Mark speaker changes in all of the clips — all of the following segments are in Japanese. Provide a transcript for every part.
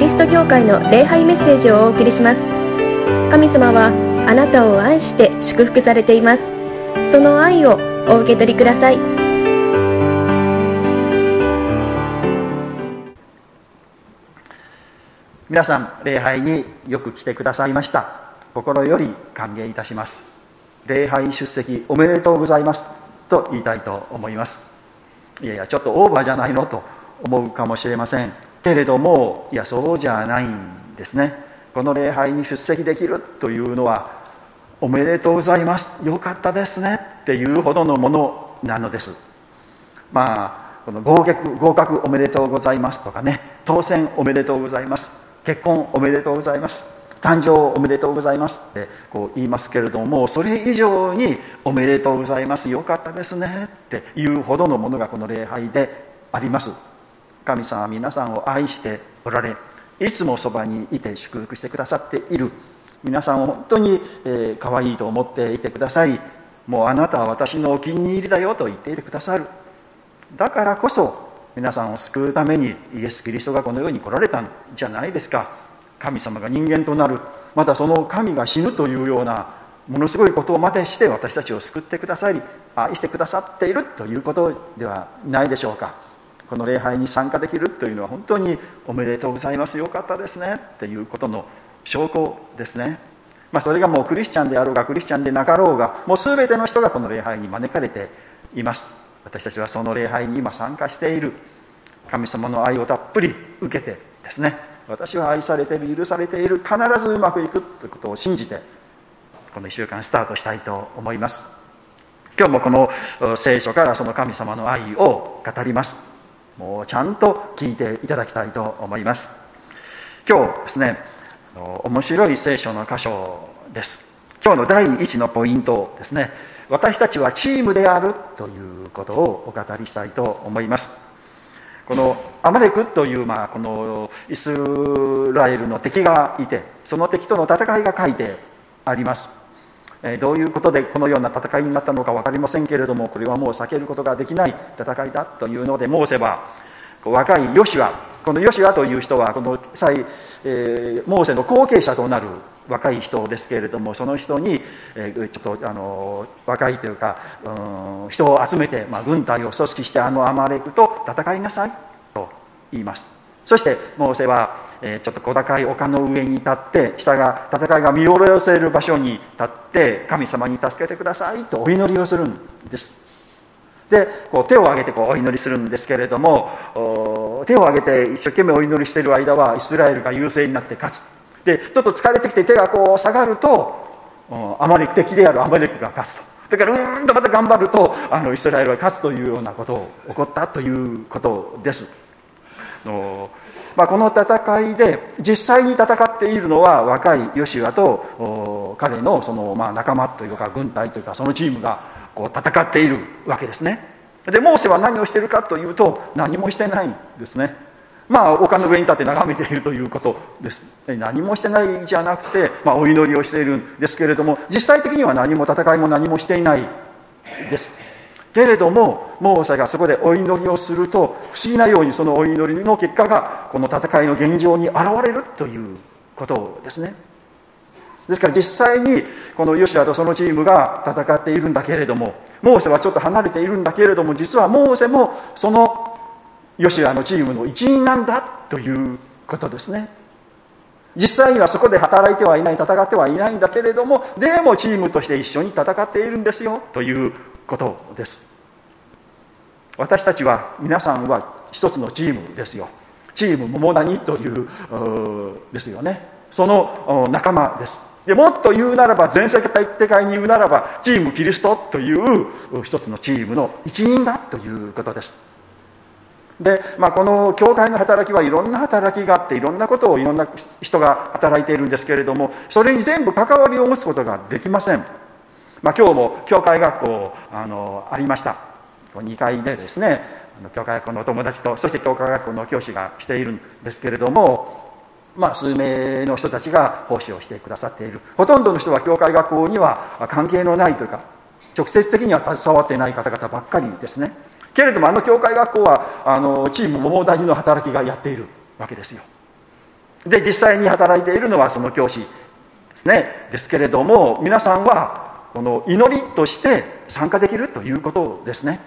Speaker 1: リスト教会の礼拝メッセージをお送りします。神様はあなたを愛して祝福されています。その愛をお受け取りください。
Speaker 2: 皆さん礼拝によく来てくださいました。心より歓迎いたします。礼拝出席おめでとうございます。と言いたいと思います。いやいやちょっとオーバーじゃないのと思うかもしれません。けれどもいやそうじゃないんですね。この礼拝に出席できるというのはおめでとうございます。よかったですね。っていうほどのものなのです。まあこの合格合格おめでとうございます。とかね。当選おめでとうございます。結婚おめでとうございます。誕生おめでとうございます。ってこう言いますけれどもそれ以上におめでとうございます。よかったですね。っていうほどのものがこの礼拝であります。神様は皆さんを愛しておられいつもそばにいて祝福してくださっている。皆さんを本当に、えー、可愛いと思っていてください。もうあなたは私のお気に入りだよと言っていてくださる。だからこそ皆さんを救うためにイエス・キリストがこの世に来られたんじゃないですか。神様が人間となる。またその神が死ぬというようなものすごいことをまでして私たちを救ってくださり愛してくださっているということではないでしょうか。この礼拝に参加できるというのは本当におめでとうございます。よかったですね。っていうことの証拠ですね、まあ、それがもうクリスチャンであろうがクリスチャンでなかろうがもう全ての人がこの礼拝に招かれています。私たちはその礼拝に今参加している。神様の愛をたっぷり受けてですね。私は愛されている許されている。必ずうまくいくということを信じてこの1週間スタートしたいと思います。今日もこの聖書からその神様の愛を語ります。もうちゃんと聞いていただきたいと思います。今日ですね面白い聖書の箇所です。今日の第一のポイントですね。私たちはチームであるということをお語りしたいと思います。このアマレクという、まあ、このイスラエルの敵がいてその敵との戦いが書いてあります。どういうことでこのような戦いになったのか分かりませんけれどもこれはもう避けることができない戦いだというのでモーセは若いヨシュアこのヨシュアという人はこの際、えー、モーセの後継者となる若い人ですけれどもその人に、えー、ちょっとあの若いというか、うん、人を集めて、まあ、軍隊を組織してあのアマレクと戦いなさいと言います。そしてモーセは、え、ちょっと小高い丘の上に立って下が戦いが見下ろせる場所に立って神様に助けてくださいとお祈りをするんです。でこう手を挙げてこうお祈りするんですけれども手を挙げて一生懸命お祈りしている間はイスラエルが優勢になって勝つ。でちょっと疲れてきて手がこう下がるとアマレク敵であるアマレクが勝つと。だからうーんとまた頑張るとあのイスラエルが勝つというようなことを起こったということです。のまあ、この戦いで実際に戦っているのは若いヨシュアと彼のそのまあ仲間というか軍隊というかそのチームがこう戦っているわけですね。でモーセは何をしているかというと何もしてないんですね。まあ丘の上に立って眺めているということです。何もしてないじゃなくて、まあ、お祈りをしているんですけれども実際的には何も戦いも何もしていないです。けれどもモーセがそこでお祈りをすると不思議なようにそのお祈りの結果がこの戦いの現状に現れるということですね。ですから実際にこのヨシアとそのチームが戦っているんだけれどもモーセはちょっと離れているんだけれども実はモーセもそのヨシアのチームの一員なんだということですね。実際にはそこで働いてはいない戦ってはいないんだけれどもでもチームとして一緒に戦っているんですよということです。私たちは皆さんは一つのチームですよ。チーム桃谷というですよね。その仲間です。でもっと言うならば全世界的に言うならばチームキリストという一つのチームの一員だということです。で、まあ、この教会の働きはいろんな働きがあっていろんなことをいろんな人が働いているんですけれどもそれに全部関わりを持つことができません、まあ、今日も教会学校あのありました。2階でですね教会学校のお友達とそして教会学校の教師がしているんですけれどもまあ、数名の人たちが奉仕をしてくださっている。ほとんどの人は教会学校には関係のないというか直接的には携わっていない方々ばっかりですね。けれどもあの教会学校はあのチーム桃谷の働きがやっているわけですよ。で実際に働いているのはその教師ですね。ですけれども皆さんはこの祈りとして参加できるということですね。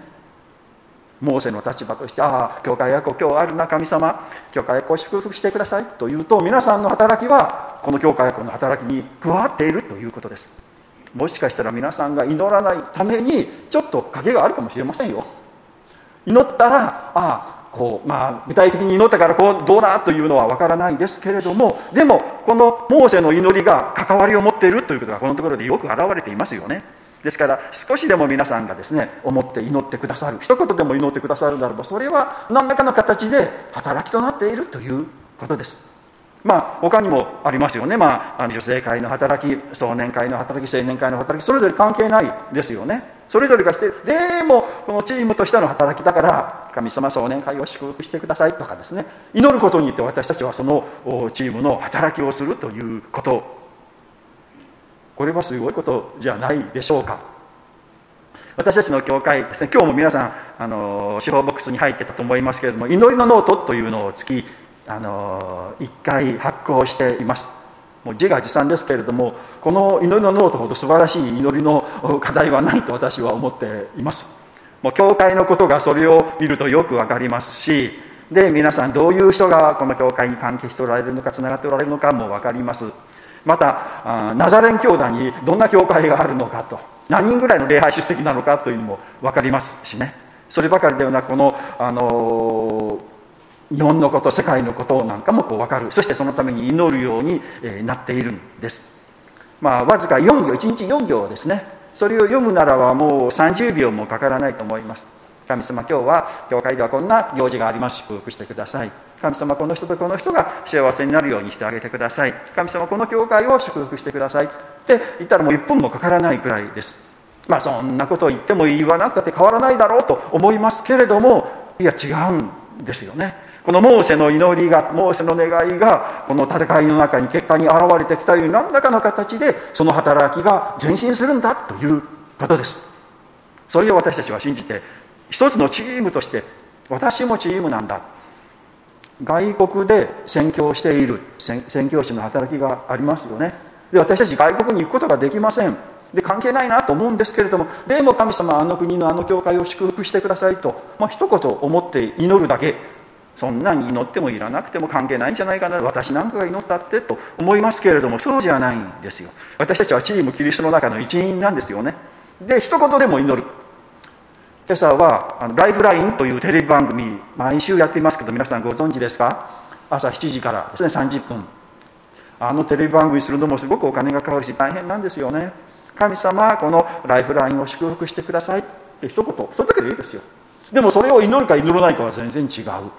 Speaker 2: モーセの立場として「ああ教会役今日あるな神様。教会役を祝福してください」というと皆さんの働きはこの教会役の働きに加わっているということです。もしかしたら皆さんが祈らないためにちょっと影があるかもしれませんよ。祈ったらああこうまあ具体的に祈ったからこうどうだというのはわからないですけれどもでもこのモーセの祈りが関わりを持っているということがこのところでよく表れていますよね。ですから少しでも皆さんがですね思って祈ってくださる一言でも祈ってくださるならばそれは何らかの形で働きとなっているということです。まあ他にもありますよね、まあ、女性会の働き壮年会の働き青年会の働きそれぞれ関係ないですよね。それぞれがしてるでもこのチームとしての働きだから神様壮年会を祝福してくださいとかですね。祈ることによって私たちはそのチームの働きをするということ。これはすごいことじゃないでしょうか。私たちの教会ですね今日も皆さんあの週報ボックスに入ってたと思いますけれども祈りのノートというのを月あの1回発行しています。もう自画自賛ですけれどもこの祈りのノートほど素晴らしい祈りの課題はないと私は思っています。もう教会のことがそれを見るとよく分かりますしで皆さんどういう人がこの教会に関係しておられるのかつながっておられるのかも分かります。またナザレン教団にどんな教会があるのかと何人ぐらいの礼拝出席なのかというのも分かりますしね。そればかりではなくこの、あの日本のこと世界のことなんかもこう分かる。そしてそのために祈るように、なっているんです。まあわずか4行1日4行ですね。それを読むならばもう30秒もかからないと思います。神様今日は教会ではこんな行事があります。祝福してください。神様この人とこの人が幸せになるようにしてあげてください。神様この教会を祝福してください。って言ったらもう1分もかからないくらいです。まあそんなことを言っても言わなくて変わらないだろうと思いますけれどもいや違うんですよね。このモーセの祈りがモーセの願いがこの戦いの中に結果に現れてきたように何らかの形でその働きが前進するんだということです。それを私たちは信じて一つのチームとして私もチームなんだ。外国で宣教している宣教師の働きがありますよね。で私たち外国に行くことができません。で関係ないなと思うんですけれどもでも神様あの国のあの教会を祝福してくださいと、まあ、一言思って祈るだけ。そんなに祈ってもいらなくても関係ないんじゃないかな私なんかが祈ったってと思いますけれどもそうじゃないんですよ。私たちはチームキリストの中の一員なんですよね。で一言でも祈る。今朝はライフラインというテレビ番組毎週やっていますけど皆さんご存知ですか？朝7時からですね30分。あのテレビ番組するのもすごくお金がかかるし大変なんですよね。神様このライフラインを祝福してくださいって一言。それだけでいいですよ。でもそれを祈るか祈らないかは全然違う。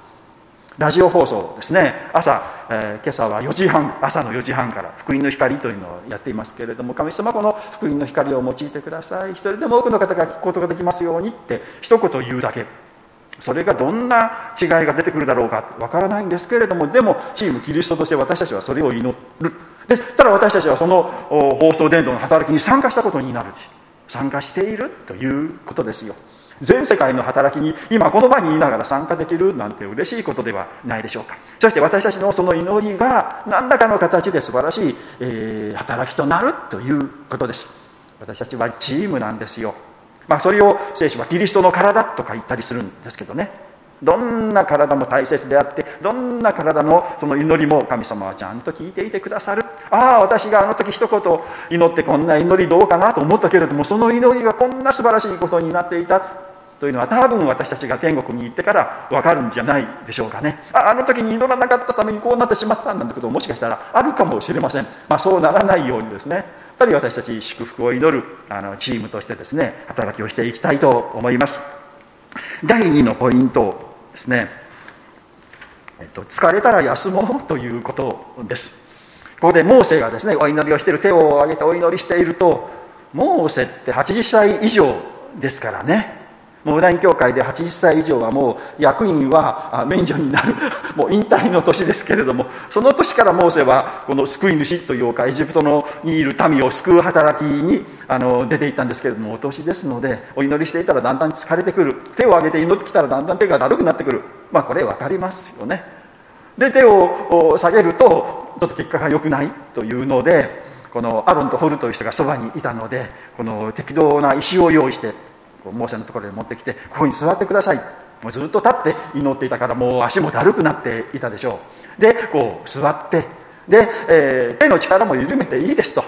Speaker 2: ラジオ放送ですね。朝、えー、今朝は4時半朝の4時半から福音の光というのをやっていますけれども神様この福音の光を用いてください。一人でも多くの方が聞くことができますようにって一言言うだけ。それがどんな違いが出てくるだろうかわからないんですけれどもでもチームキリストとして私たちはそれを祈る。でただ私たちはその放送伝道の働きに参加したことになる。し参加しているということですよ。全世界の働きに今この場にいながら参加できるなんて嬉しいことではないでしょうか。そして私たちのその祈りが何らかの形で素晴らしい、えー、働きとなるということです。私たちはチームなんですよ。まあそれを聖書はキリストの体とか言ったりするんですけどね。どんな体も大切であってどんな体のその祈りも神様はちゃんと聞いていてくださる。ああ私があの時一言祈ってこんな祈りどうかなと思ったけれどもその祈りがこんな素晴らしいことになっていた。というのは多分私たちが天国に行ってから分かるんじゃないでしょうかね。ああの時に祈らなかったためにこうなってしまったんだってことももしかしたらあるかもしれません、まあ、そうならないようにですね。やっぱり私たち祝福を祈るあのチームとしてですね働きをしていきたいと思います。第2のポイント。ですね、えっと、疲れたら休もうということです。ここでモーセがですねお祈りをしている手を挙げてお祈りしているとモーセって80歳以上ですからね。モーダン教会で80歳以上はもう役員は免除になる。もう引退の年ですけれどもその年からモーセはこの救い主というかエジプトのにいる民を救う働きにあの出ていったんですけれどもお年ですのでお祈りしていたらだんだん疲れてくる。手を挙げて祈ってきたらだんだん手がだるくなってくる。まあこれ分かりますよね。で手を下げるとちょっと結果が良くないというのでこのアロンとホルという人がそばにいたのでこの適当な石を用意してこうモーセのところに持ってきてここに座ってください。もうずっと立って祈っていたからもう足もだるくなっていたでしょう。でこう座ってで、えー、手の力も緩めていいですと。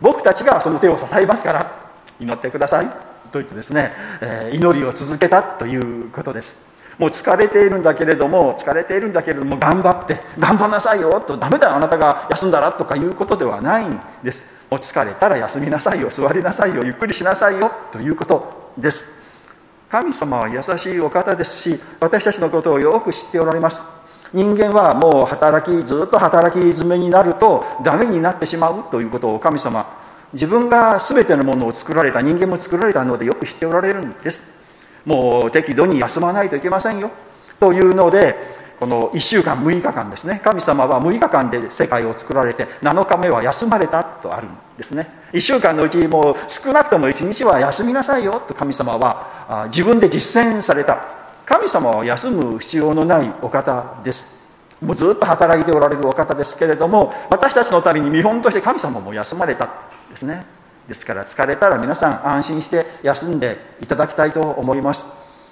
Speaker 2: 僕たちがその手を支えますから祈ってください。と言ってですね、えー、祈りを続けたということです。もう疲れているんだけれども疲れているんだけれども頑張って頑張んなさいよとダメだあなたが休んだらとかいうことではないんです。もう疲れたら休みなさいよ座りなさいよゆっくりしなさいよということ。です。神様は優しいお方ですし私たちのことをよく知っておられます。人間はもう働きずっと働き詰めになるとダメになってしまうということを神様自分が全てのものを作られた人間も作られたのでよく知っておられるんです。もう適度に休まないといけませんよ。というのでこの1週間6日間ですね。神様は6日間で世界を作られて7日目は休まれたとあるんですね。1週間のうちもう少なくとも1日は休みなさいよと神様は自分で実践された。神様は休む必要のないお方です。もうずっと働いておられるお方ですけれども私たちのために見本として神様も休まれたですね。ですから疲れたら皆さん安心して休んでいただきたいと思います。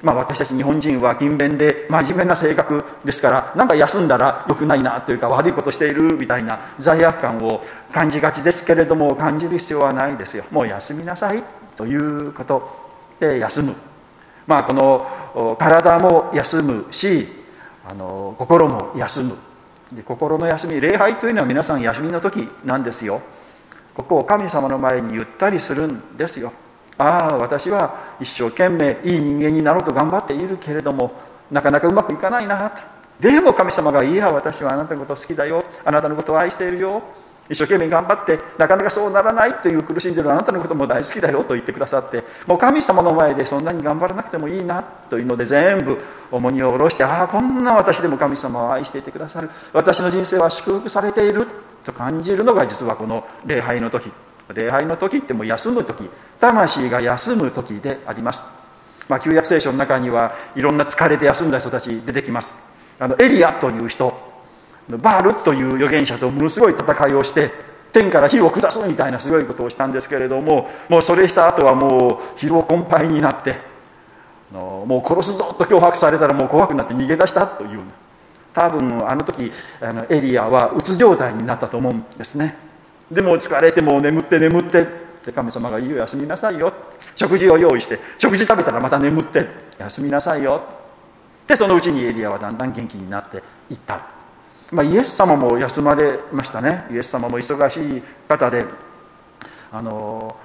Speaker 2: まあ私たち日本人は勤勉で真面目な性格ですからなんか休んだら良くないなというか悪いことしているみたいな罪悪感を感じがちですけれども感じる必要はないですよ。もう休みなさいということで休む。まあこの体も休むしあの心も休む。で心の休み礼拝というのは皆さん休みの時なんですよ。ここを神様の前にゆったりするんですよ。ああ私は一生懸命いい人間になろうと頑張っているけれどもなかなかうまくいかないなと。でも神様が「いや私はあなたのこと好きだよ。あなたのことを愛しているよ。一生懸命頑張ってなかなかそうならないという苦しんでるあなたのことも大好きだよと言ってくださってもう神様の前でそんなに頑張らなくてもいいなというので全部重荷を下ろしてああこんな私でも神様を愛していてくださる。私の人生は祝福されていると感じるのが実はこの礼拝の時。礼拝の時ってもう休む時魂が休む時であります、まあ、旧約聖書の中にはいろんな疲れて休んだ人たち出てきます。あのエリアという人バールという預言者とものすごい戦いをして天から火を下すみたいなすごいことをしたんですけれどももうそれした後はもう疲労困憊になってもう殺すぞと脅迫されたらもう怖くなって逃げ出したという。多分あの時あのエリアはうつ状態になったと思うんですね。でも疲れても眠って眠って。で神様が「いいよ休みなさいよ」食事を用意して。食事食べたらまた眠って「休みなさいよ」でそのうちにエリアはだんだん元気になっていった。まあ、イエス様も休まれましたね。イエス様も忙しい方で。あの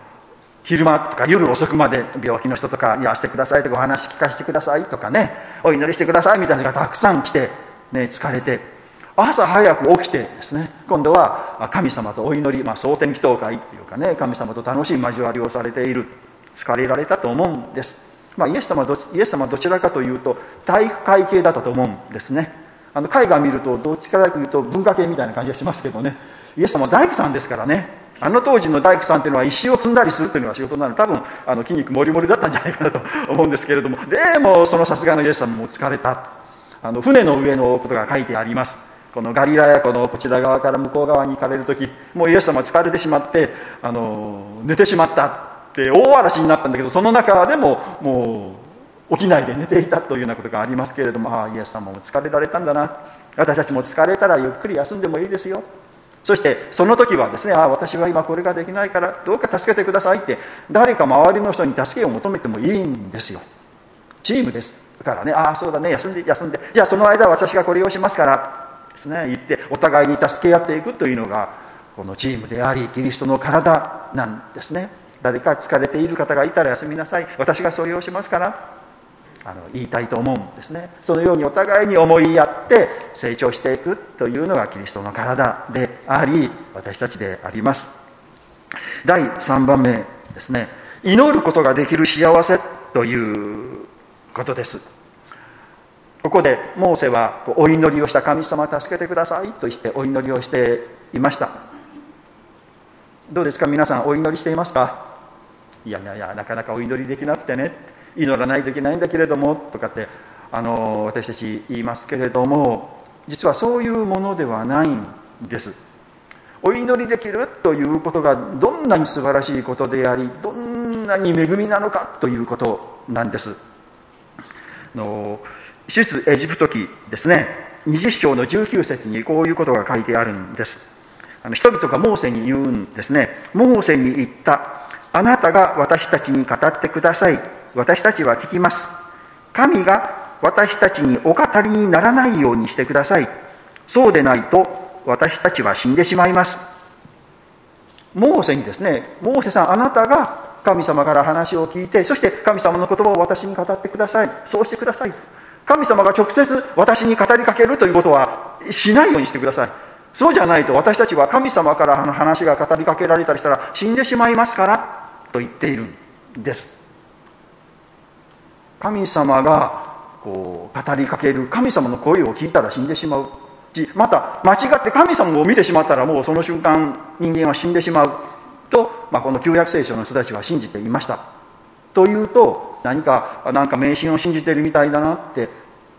Speaker 2: 昼間とか夜遅くまで病気の人とか癒してくださいとかお話聞かせてくださいとかね。お祈りしてくださいみたいな人がたくさん来て、ね、疲れて。朝早く起きてですね今度は神様とお祈り、まあ、蒼天祈祷会っていうかね神様と楽しい交わりをされている疲れられたと思うんです、まあ、イエス様どイエス様どちらかというと体育会系だったと思うんですね。あの絵画見るとどっちかというと文化系みたいな感じがしますけどね。イエス様は大工さんですからね。あの当時の大工さんっていうのは石を積んだりするっていうのが仕事なので多分あの筋肉もりもりだったんじゃないかなと思うんですけれども。でもそのさすがのイエス様も疲れた。あの船の上のことが書いてあります。このガリラヤ湖のこちら側から向こう側に行かれる時もうイエス様疲れてしまってあの寝てしまったって大嵐になったんだけどその中でももう起きないで寝ていたというようなことがありますけれどもああイエス様も疲れられたんだな。私たちも疲れたらゆっくり休んでもいいですよ。そしてその時はですねああ私は今これができないからどうか助けてくださいって誰か周りの人に助けを求めてもいいんですよ。チームです。だからねああそうだね休んで休んで。じゃあその間私がこれをしますから。ですね。言ってお互いに助け合っていくというのがこのチームでありキリストの体なんですね。誰か疲れている方がいたら休みなさい。私がそれをしますからあの言いたいと思うんですね。そのようにお互いに思いやって成長していくというのがキリストの体であり私たちであります。第3番目ですね。祈ることができる幸せということです。ここでモーセはお祈りをした神様助けてくださいとしてお祈りをしていました。どうですか皆さんお祈りしていますか？いやいやいやなかなかお祈りできなくてね。祈らないといけないんだけれどもとかってあの私たち言いますけれども実はそういうものではないんです。お祈りできるということがどんなに素晴らしいことでありどんなに恵みなのかということなんです。の出エジプト記ですね。20章の19節にこういうことが書いてあるんです。あの人々がモーセに言うんですね。モーセに言った。あなたが私たちに語ってください。私たちは聞きます。神が私たちにお語りにならないようにしてください。そうでないと私たちは死んでしまいます。モーセにですねモーセさんあなたが神様から話を聞いてそして神様の言葉を私に語ってください。そうしてください。神様が直接私に語りかけるということはしないようにしてください。そうじゃないと私たちは神様からの話が語りかけられたりしたら死んでしまいますからと言っているんです。神様がこう語りかける神様の声を聞いたら死んでしまう。しまた間違って神様を見てしまったらもうその瞬間人間は死んでしまうと、まあ、この旧約聖書の人たちは信じていました。というと何かなんか迷信を信じてるみたいだなって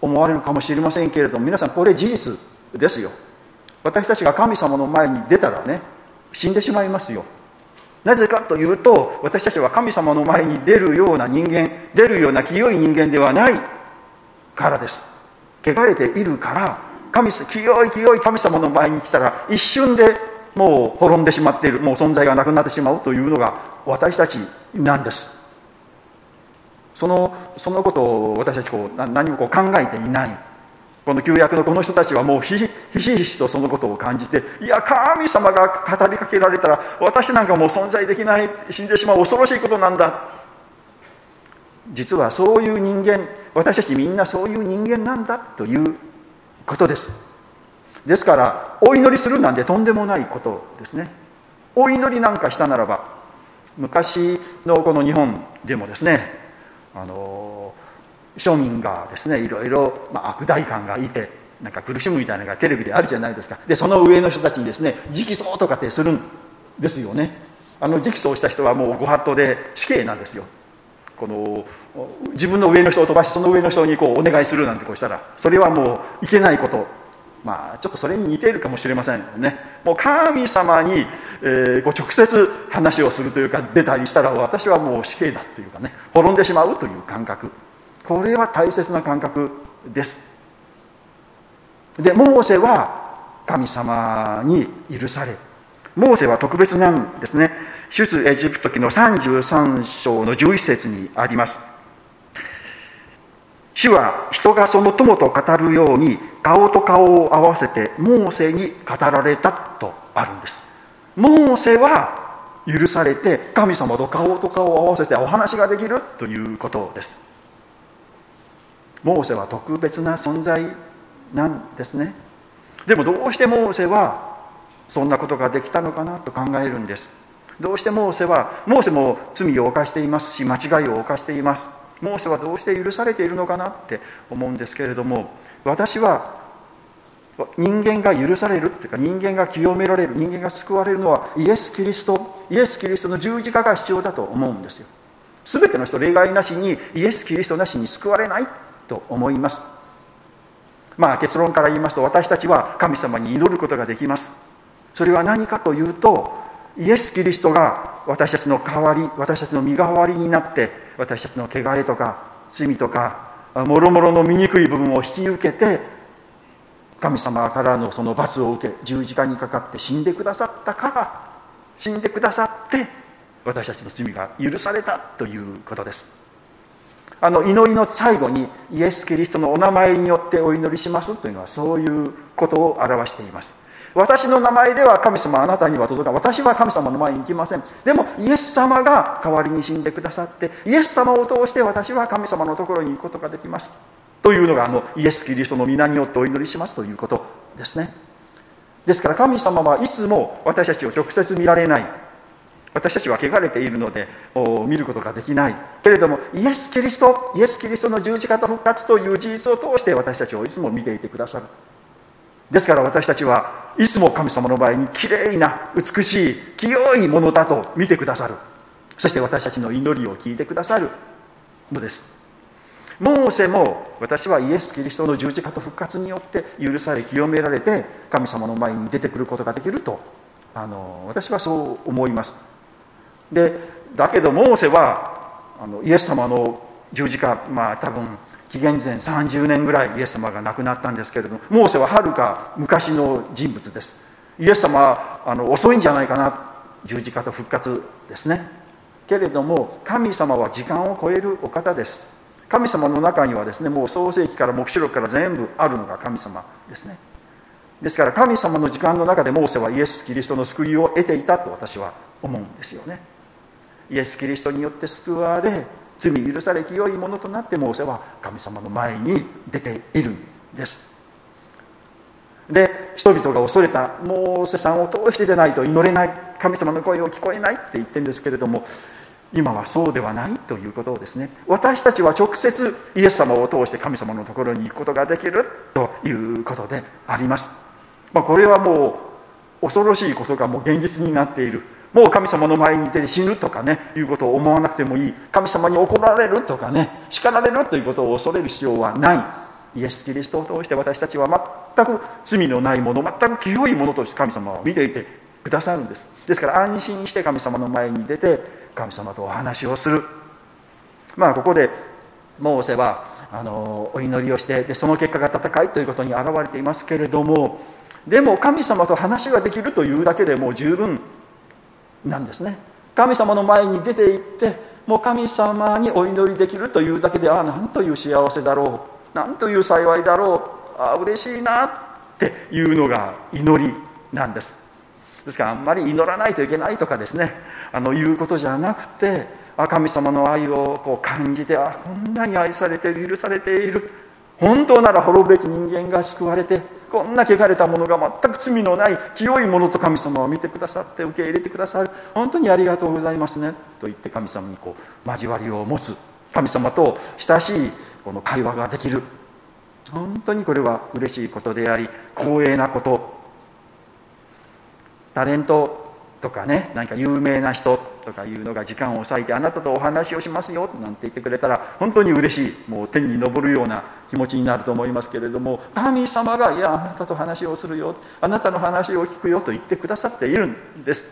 Speaker 2: 思われるかもしれませんけれども皆さんこれ事実ですよ。私たちが神様の前に出たらね死んでしまいますよ。なぜかというと私たちは神様の前に出るような人間出るような清い人間ではないからです。汚れているから神清い清い神様の前に来たら一瞬でもう滅んでしまっているもう存在がなくなってしまうというのが私たちなんです。そのそのことを私たちこう何もこう考えていない。この旧約のこの人たちはもうひしひしとそのことを感じていや神様が語りかけられたら私なんかもう存在できない死んでしまう恐ろしいことなんだ。実はそういう人間私たちみんなそういう人間なんだということです。ですからお祈りするなんてとんでもないことですね。お祈りなんかしたならば昔のこの日本でもですねあの庶民がですねいろいろ、まあ、悪代官がいてなんか苦しむみたいなのがテレビであるじゃないですか。でその上の人たちにですね直訴とかってするんですよね。あの直訴をした人はもうご法度で死刑なんですよ。この自分の上の人を飛ばしその上の人にこうお願いするなんてこうしたらそれはもういけないことまあちょっとそれに似ているかもしれませんね。もう神様に、えー、こう直接話をするというか出たりしたら私はもう死刑だというかね滅んでしまうという感覚。これは大切な感覚です。でモーセは神様に許されモーセは特別なんですね。出エジプト記の33章の11節にあります。主は人がその友と語るように顔と顔を合わせてモーセに語られたとあるんです。モーセは許されて神様と顔と顔を合わせてお話ができるということです。モーセは特別な存在なんですね。でもどうしてモーセはそんなことができたのかなと考えるんです。どうしてモーセはモーセも罪を犯していますし間違いを犯しています。モーセはどうして許されているのかなって思うんですけれども私は人間が許されるというか人間が清められる人間が救われるのはイエス・キリストイエス・キリストの十字架が必要だと思うんですよ。全ての人例外なしにイエス・キリストなしに救われないと思います。まあ結論から言いますと私たちは神様に祈ることができます。それは何かというとイエス・キリストが私たちの代わり私たちの身代わりになって私たちの汚れとか罪とかもろもろの醜い部分を引き受けて神様からのその罰を受け十字架にかかって死んでくださったから死んでくださって私たちの罪が許されたということです。あの祈りの最後にイエス・キリストのお名前によってお祈りしますというのはそういうことを表しています。私の名前では神様あなたには届か私は神様の前に行きません。でもイエス様が代わりに死んでくださってイエス様を通して私は神様のところに行くことができます。というのがあのイエス・キリストの皆によってお祈りしますということですね。ですから神様はいつも私たちを直接見られない。私たちは汚れているので見ることができない。けれどもイエス・キリストイエス・キリストの十字架と復活という事実を通して私たちをいつも見ていてくださる。ですから私たちはいつも神様の場合にきれいな美しい清いものだと見てくださる。そして私たちの祈りを聞いてくださる。のです。モーセも私はイエス・キリストの十字架と復活によって許され清められて神様の前に出てくることができるとあの私はそう思います。でだけどモーセはあのイエス様の十字架まあ多分紀元前30年ぐらいイエス様が亡くなったんですけれどもモーセははるか昔の人物です。イエス様はあの遅いんじゃないかな十字架と復活ですね。けれども神様は時間を超えるお方です。神様の中にはですねもう創世紀から黙示録から全部あるのが神様ですね。ですから神様の時間の中でモーセはイエス・キリストの救いを得ていたと私は思うんですよね。イエス・キリストによって救われ罪許され清いものとなってモーセは神様の前に出ているんです。で人々が恐れたモーセさんを通してでないと祈れない神様の声を聞こえないって言ってるんですけれども今はそうではないということをですね。私たちは直接イエス様を通して神様のところに行くことができるということであります、まあ、これはもう恐ろしいことがもう現実になっている。もう神様の前に出て死ぬとかねいうことを思わなくてもいい。神様に怒られるとかね叱られるということを恐れる必要はない。イエス・キリストを通して私たちは全く罪のないもの全く清いものとして神様を見ていてくださるんです。ですから安心して神様の前に出て神様とお話をする。まあここでモーセはあのお祈りをしてでその結果が戦いということに表れていますけれどもでも神様と話ができるというだけでもう十分なんですね。神様の前に出て行ってもう神様にお祈りできるというだけでああなんという幸せだろう。なんという幸いだろう。ああ嬉しいなっていうのが祈りなんです。ですからあんまり祈らないといけないとかですね。あのいうことじゃなくてあ神様の愛をこう感じてあこんなに愛されて許されている。本当なら滅ぶべき人間が救われてこんな汚れたものが全く罪のない清いものと神様を見てくださって受け入れてくださる。本当にありがとうございますね。と言って神様にこう交わりを持つ神様と親しいこの会話ができる。本当にこれは嬉しいことであり光栄なこと。タレントとかね何か有名な人とかいうのが時間を割いてあなたとお話をしますよなんて言ってくれたら本当に嬉しいもう天に昇るような気持ちになると思いますけれども神様が「いやあなたと話をするよあなたの話を聞くよ」と言ってくださっているんです。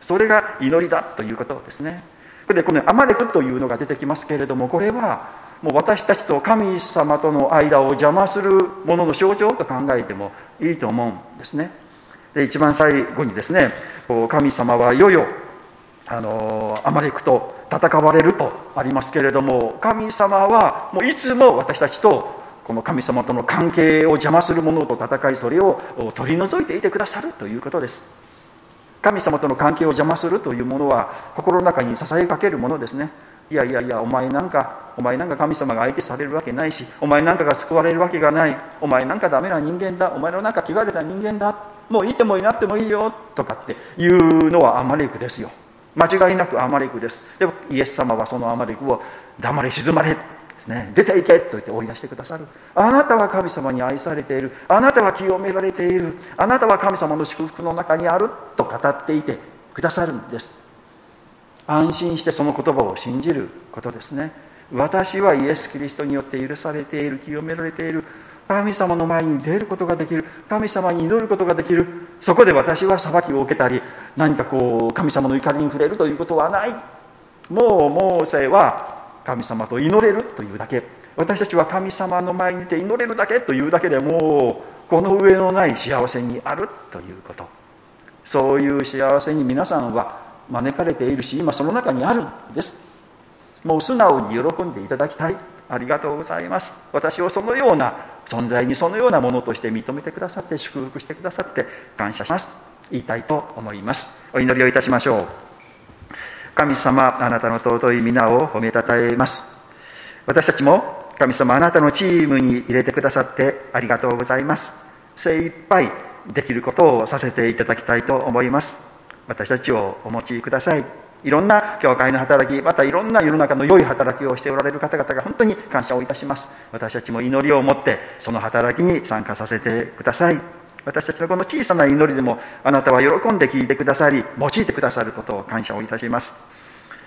Speaker 2: それが祈りだということですね。でこの「アマレク」というのが出てきますけれどもこれはもう私たちと神様との間を邪魔するものの象徴と考えてもいいと思うんですね。で一番最後にですね神様はいよいよあのアマレクと戦われるとありますけれども神様はもういつも私たちとこの神様との関係を邪魔する者と戦いそれを取り除いていてくださるということです。神様との関係を邪魔するというものは心の中に支えかけるものですね。いやいやいやお前なんかお前なんか神様が相手されるわけないしお前なんかが救われるわけがない。お前なんかダメな人間だ。お前の中汚れた人間だ。もういてもいなってもいいよとかっていうのはアマレクですよ。間違いなくアマレクです。でもイエス様はそのアマレクを黙れ静まれですね。出ていけと言って追い出してくださる。あなたは神様に愛されている。あなたは清められている。あなたは神様の祝福の中にあると語っていてくださるんです。安心してその言葉を信じることですね。私はイエス・キリストによって許されている清められている。神様の前に出ることができる。神様に祈ることができる。そこで私は裁きを受けたり何かこう神様の怒りに触れるということはない。もうモーセは神様と祈れるというだけ。私たちは神様の前にいて祈れるだけというだけでもうこの上のない幸せにあるということ。そういう幸せに皆さんは招かれているし今その中にあるんです。もう素直に喜んでいただきたい。ありがとうございます。私をそのような存在にそのようなものとして認めてくださって祝福してくださって感謝します。言いたいと思います。お祈りをいたしましょう。神様あなたの尊い皆を褒めたたえます。私たちも神様あなたのチームに入れてくださってありがとうございます。精一杯できることをさせていただきたいと思います。私たちをお持ちください。いろんな教会の働きまたいろんな世の中の良い働きをしておられる方々が本当に感謝をいたします。私たちも祈りを持ってその働きに参加させてください。私たちのこの小さな祈りでもあなたは喜んで聞いてくださり用いてくださることを感謝をいたします。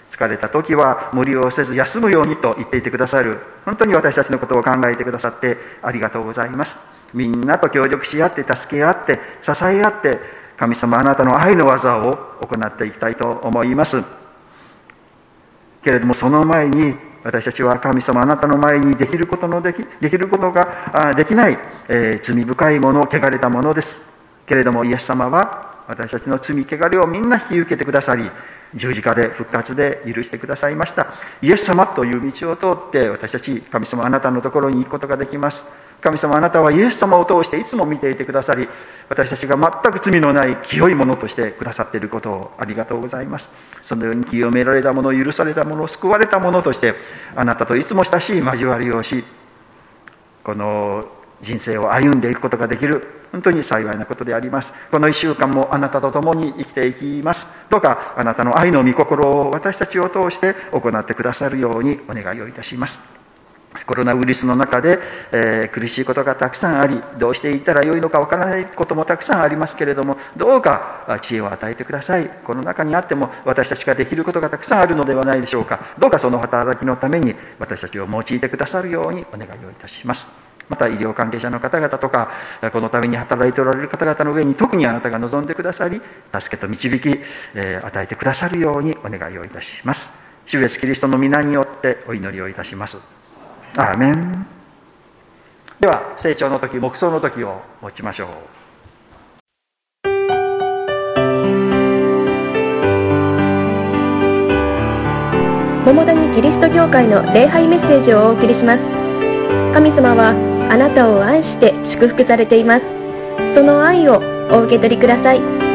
Speaker 2: 疲れた時は無理をせず休むようにと言っていてくださる。本当に私たちのことを考えてくださってありがとうございます。みんなと協力し合って助け合って支え合って神様あなたの愛の技を行っていきたいと思います。けれどもその前に私たちは神様あなたの前にできることのできできることができない、えー、罪深いもの汚れたものです。けれどもイエス様は私たちの罪汚れをみんな引き受けてくださり十字架で復活で許してくださいました。イエス様という道を通って私たち神様あなたのところに行くことができます。神様あなたはイエス様を通していつも見ていてくださり私たちが全く罪のない清いものとしてくださっていることをありがとうございます。そのように清められたもの許されたもの救われたものとしてあなたといつも親しい交わりをしこの人生を歩んでいくことができる本当に幸いなことであります。この1週間もあなたと共に生きていきます。どうかあなたの愛の御心を私たちを通して行ってくださるようにお願いをいたします。コロナウイルスの中で、えー、苦しいことがたくさんありどうしていったらよいのかわからないこともたくさんありますけれどもどうか知恵を与えてください。この中にあっても私たちができることがたくさんあるのではないでしょうか。どうかその働きのために私たちを用いてくださるようにお願いをいたします。また医療関係者の方々とかこのために働いておられる方々の上に特にあなたが望んでくださり助けと導き、え与えてくださるようにお願いをいたします。主イエスキリストの皆によってお祈りをいたします。アーメン。では成長の時黙想の時を持ちましょう。
Speaker 1: 桃谷キリスト教会の礼拝メッセージをお送りします。神様はあなたを愛して祝福されています。その愛をお受け取りください。